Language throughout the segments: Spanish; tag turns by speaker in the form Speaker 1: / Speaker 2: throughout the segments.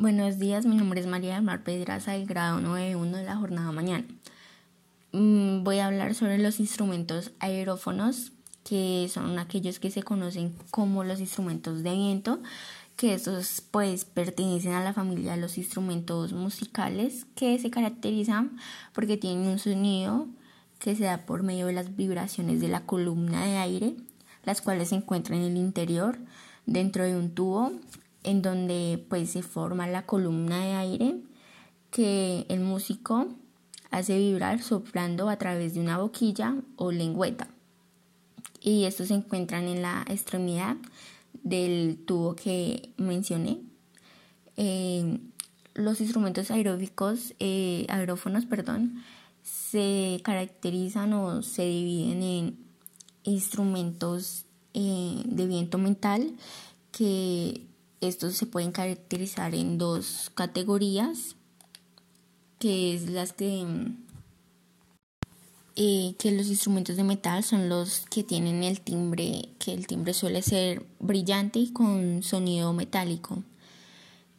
Speaker 1: Buenos días, mi nombre es María del Mar Pedraza del grado 9.1 de la jornada mañana. Mm, voy a hablar sobre los instrumentos aerófonos, que son aquellos que se conocen como los instrumentos de viento, que estos pues pertenecen a la familia de los instrumentos musicales que se caracterizan porque tienen un sonido que se da por medio de las vibraciones de la columna de aire, las cuales se encuentran en el interior dentro de un tubo en donde pues se forma la columna de aire que el músico hace vibrar soplando a través de una boquilla o lengüeta. Y estos se encuentran en la extremidad del tubo que mencioné. Eh, los instrumentos aeróbicos, eh, aerófonos, perdón, se caracterizan o se dividen en instrumentos eh, de viento mental que estos se pueden caracterizar en dos categorías, que es las que, eh, que los instrumentos de metal son los que tienen el timbre, que el timbre suele ser brillante y con sonido metálico.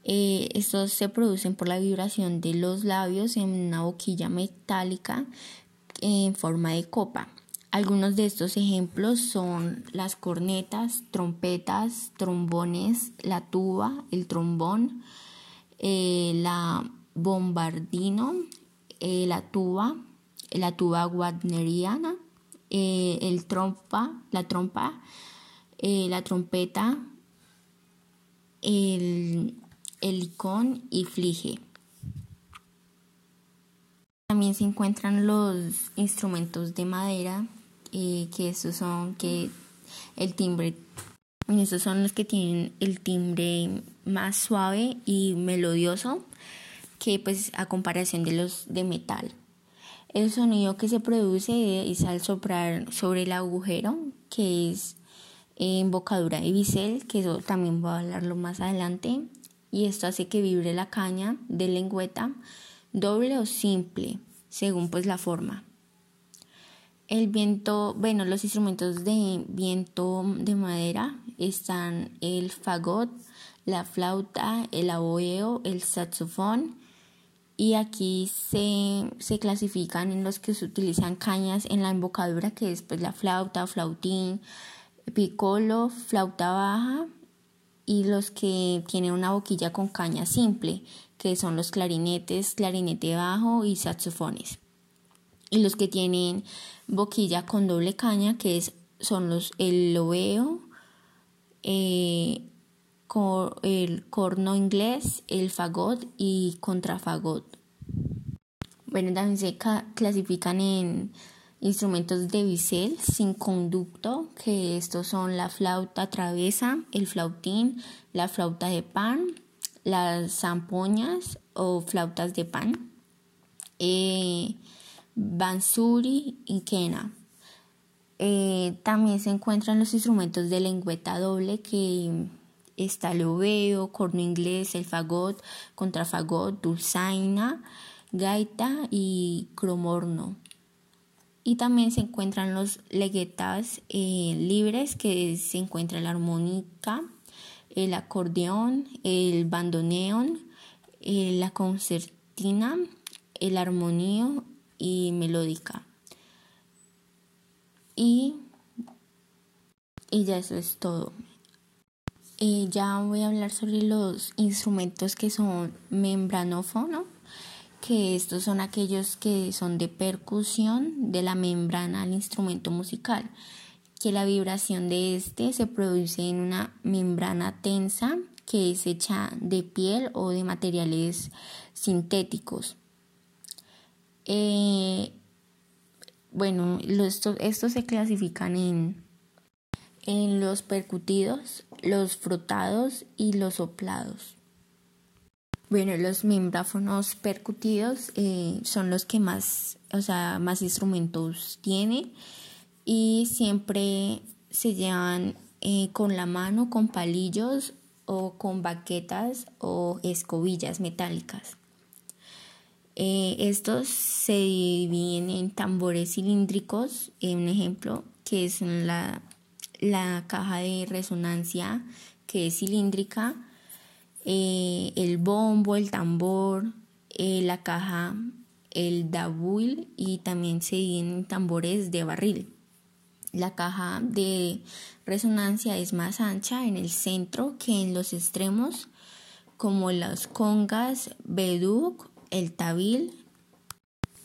Speaker 1: Eh, estos se producen por la vibración de los labios en una boquilla metálica en forma de copa. Algunos de estos ejemplos son las cornetas, trompetas, trombones, la tuba, el trombón, eh, la bombardino, eh, la tuba, la tuba wagneriana, eh, el trompa, la trompa, la trompeta, el, el licón y flige. También se encuentran los instrumentos de madera que estos son que el timbre, estos son los que tienen el timbre más suave y melodioso que pues a comparación de los de metal. El sonido que se produce es al soplar sobre el agujero, que es embocadura de bisel, que eso también voy a hablarlo más adelante, y esto hace que vibre la caña de lengüeta doble o simple, según pues la forma. El viento, bueno, los instrumentos de viento de madera están el fagot, la flauta, el aboeo, el saxofón y aquí se, se, clasifican en los que se utilizan cañas en la embocadura que es pues, la flauta, flautín, piccolo, flauta baja y los que tienen una boquilla con caña simple que son los clarinetes, clarinete bajo y saxofones y los que tienen boquilla con doble caña, que es, son los el lobeo, eh, el corno inglés, el fagot y contrafagot. Bueno, también se clasifican en instrumentos de bisel sin conducto, que estos son la flauta travesa, el flautín, la flauta de pan, las zampoñas o flautas de pan. Eh, Bansuri y Kena. Eh, también se encuentran los instrumentos de lengüeta doble que está el oveo, corno inglés, el fagot, contrafagot, dulzaina, gaita y cromorno. Y también se encuentran los leguetas eh, libres que se encuentra la armónica, el acordeón, el bandoneón, eh, la concertina, el armonio y melódica. Y, y ya eso es todo. Eh, ya voy a hablar sobre los instrumentos que son membranófono, que estos son aquellos que son de percusión de la membrana al instrumento musical, que la vibración de este se produce en una membrana tensa que es hecha de piel o de materiales sintéticos. Eh, bueno, estos se clasifican en, en los percutidos, los frotados y los soplados. Bueno, los membráfonos percutidos eh, son los que más, o sea, más instrumentos tiene y siempre se llevan eh, con la mano, con palillos o con baquetas o escobillas metálicas. Eh, estos se dividen en tambores cilíndricos, un ejemplo que es la, la caja de resonancia que es cilíndrica, eh, el bombo, el tambor, eh, la caja, el dabuil y también se dividen tambores de barril. La caja de resonancia es más ancha en el centro que en los extremos, como las congas, beduk, el tabil,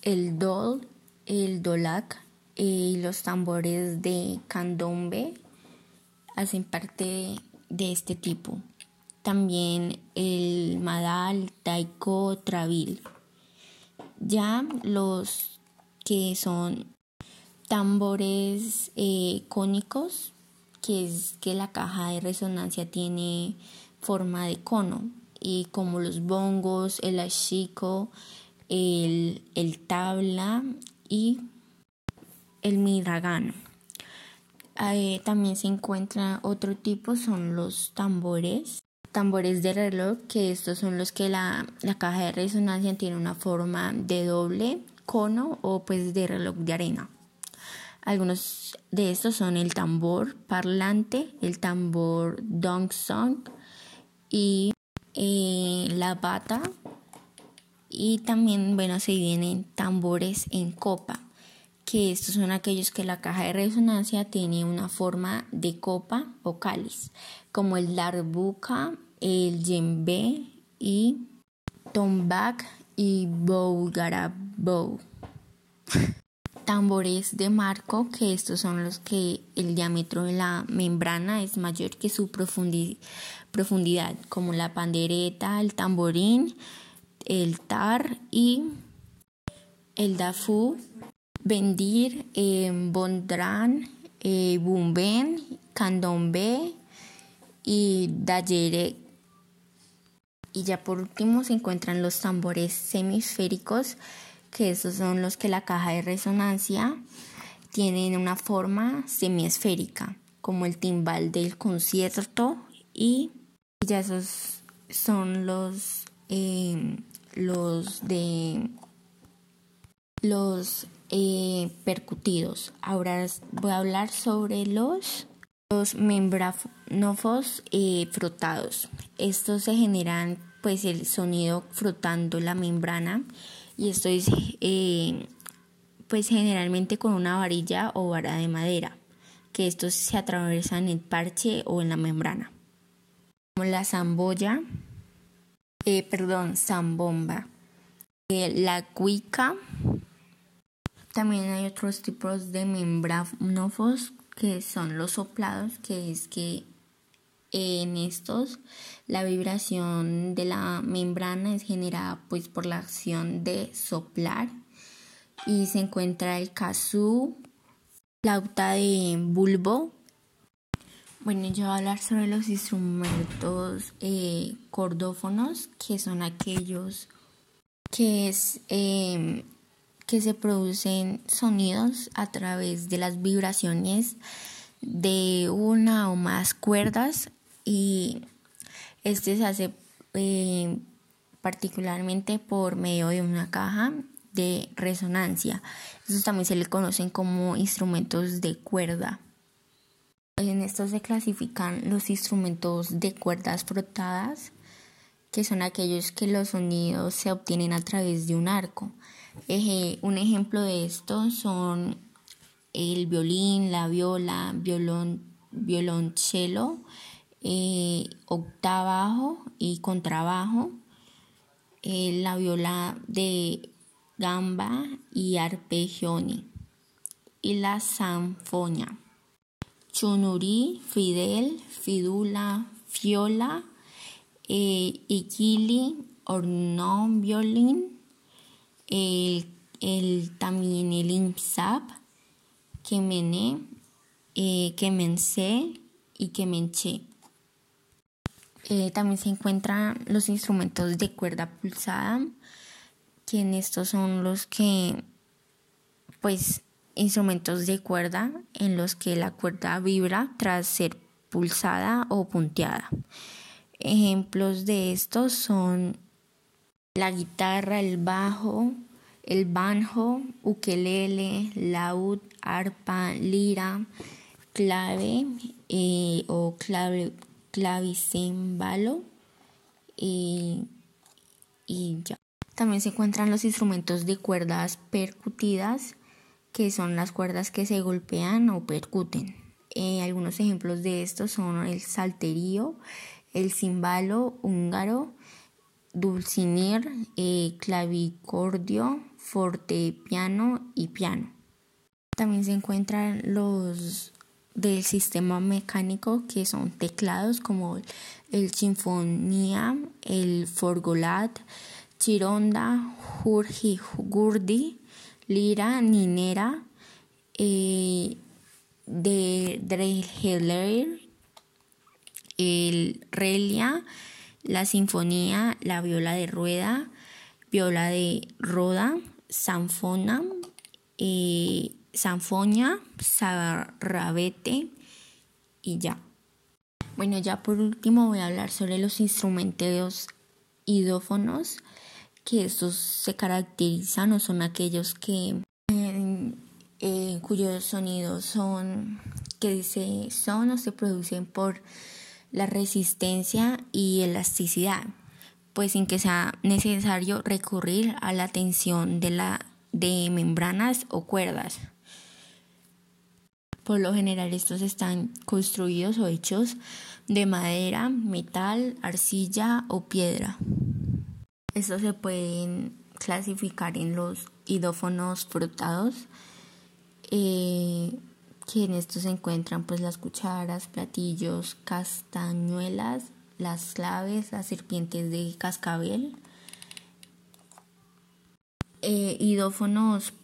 Speaker 1: el dol, el dolak y los tambores de candombe hacen parte de este tipo. También el madal, taiko, trabil. Ya los que son tambores eh, cónicos, que es que la caja de resonancia tiene forma de cono, y como los bongos, el ashiko, el, el tabla y el miragano. también se encuentra otro tipo, son los tambores tambores de reloj, que estos son los que la, caja de resonancia tiene una forma de doble cono o pues de reloj de arena. Algunos de estos son el tambor parlante, el tambor dong song y eh, la bata. Y también, bueno, se vienen tambores en copa, que estos son aquellos que la caja de resonancia tiene una forma de copa o cáliz, como el darbuka, el djembe y tombak y bow. Tambores de marco, que estos son los que el diámetro de la membrana es mayor que su profundidad, como la pandereta, el tamborín, el tar y el dafu, bendir, eh, bondran, eh, candombe y dayere y ya por último se encuentran los tambores semisféricos, que esos son los que la caja de resonancia tienen una forma semiesférica, como el timbal del concierto y ya esos son los eh, los de los eh, percutidos. Ahora voy a hablar sobre los los membranofos eh, frotados. Estos se generan pues el sonido frotando la membrana y esto es eh, pues generalmente con una varilla o vara de madera que estos se atravesan en el parche o en la membrana. Como la zamboya, eh, perdón, zambomba, la cuica. También hay otros tipos de membranofos que son los soplados, que es que en estos la vibración de la membrana es generada pues por la acción de soplar y se encuentra el kazoo, flauta de bulbo. Bueno, yo voy a hablar sobre los instrumentos eh, cordófonos, que son aquellos que es eh, que se producen sonidos a través de las vibraciones de una o más cuerdas y este se hace eh, particularmente por medio de una caja de resonancia. Estos también se le conocen como instrumentos de cuerda. En estos se clasifican los instrumentos de cuerdas frotadas, que son aquellos que los sonidos se obtienen a través de un arco un ejemplo de esto son el violín, la viola, violón, violonchelo, eh, y contrabajo, eh, la viola de gamba y arpegioni y la sanfonia. Chunurí, fidel, fidula, fiola, eh, iquili, ornón, violín, el, el, también el IMSAP, Kemene, eh, Kemense y Kemenche. Eh, también se encuentran los instrumentos de cuerda pulsada, que en estos son los que, pues, instrumentos de cuerda en los que la cuerda vibra tras ser pulsada o punteada. Ejemplos de estos son la guitarra, el bajo, el banjo, ukelele, laúd, arpa, lira, clave eh, o clave, clavicémbalo y, y ya. También se encuentran los instrumentos de cuerdas percutidas, que son las cuerdas que se golpean o percuten. Eh, algunos ejemplos de estos son el salterío, el cimbalo húngaro, dulcinir, eh, clavicordio, fortepiano y piano. También se encuentran los del sistema mecánico que son teclados como el sinfonía, el forgolat, chironda, hurji, gurdi, lira, ninera, eh, de el relia, la sinfonía, la viola de rueda, viola de roda, sanfona, eh, sanfonia, sarrabete y ya. Bueno, ya por último voy a hablar sobre los instrumentos idófonos, que estos se caracterizan o son aquellos que eh, cuyos sonidos son que se son o se producen por la resistencia y elasticidad, pues sin que sea necesario recurrir a la tensión de la de membranas o cuerdas. Por lo general estos están construidos o hechos de madera, metal, arcilla o piedra. Estos se pueden clasificar en los idófonos frotados, eh, que en estos se encuentran pues las cucharas, platillos, castañuelas, las claves, las serpientes de cascabel, eh,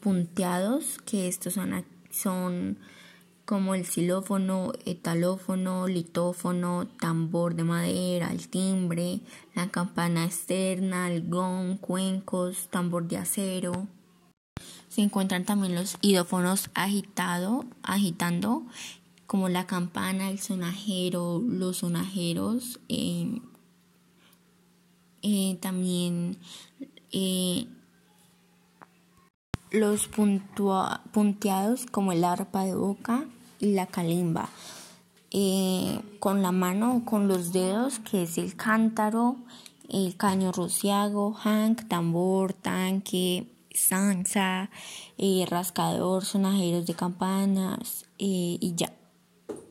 Speaker 1: punteados, que estos son, son como el xilófono, etalófono, litófono, tambor de madera, el timbre, la campana externa, el gong, cuencos, tambor de acero. Se encuentran también los idófonos agitado, agitando, como la campana, el sonajero, los sonajeros, eh, eh, también eh, los punteados como el arpa de boca y la calimba. Eh, con la mano o con los dedos, que es el cántaro, el caño rociago, hank, tambor, tanque, sansa, eh, rascador, sonajeros de campanas eh, y ya.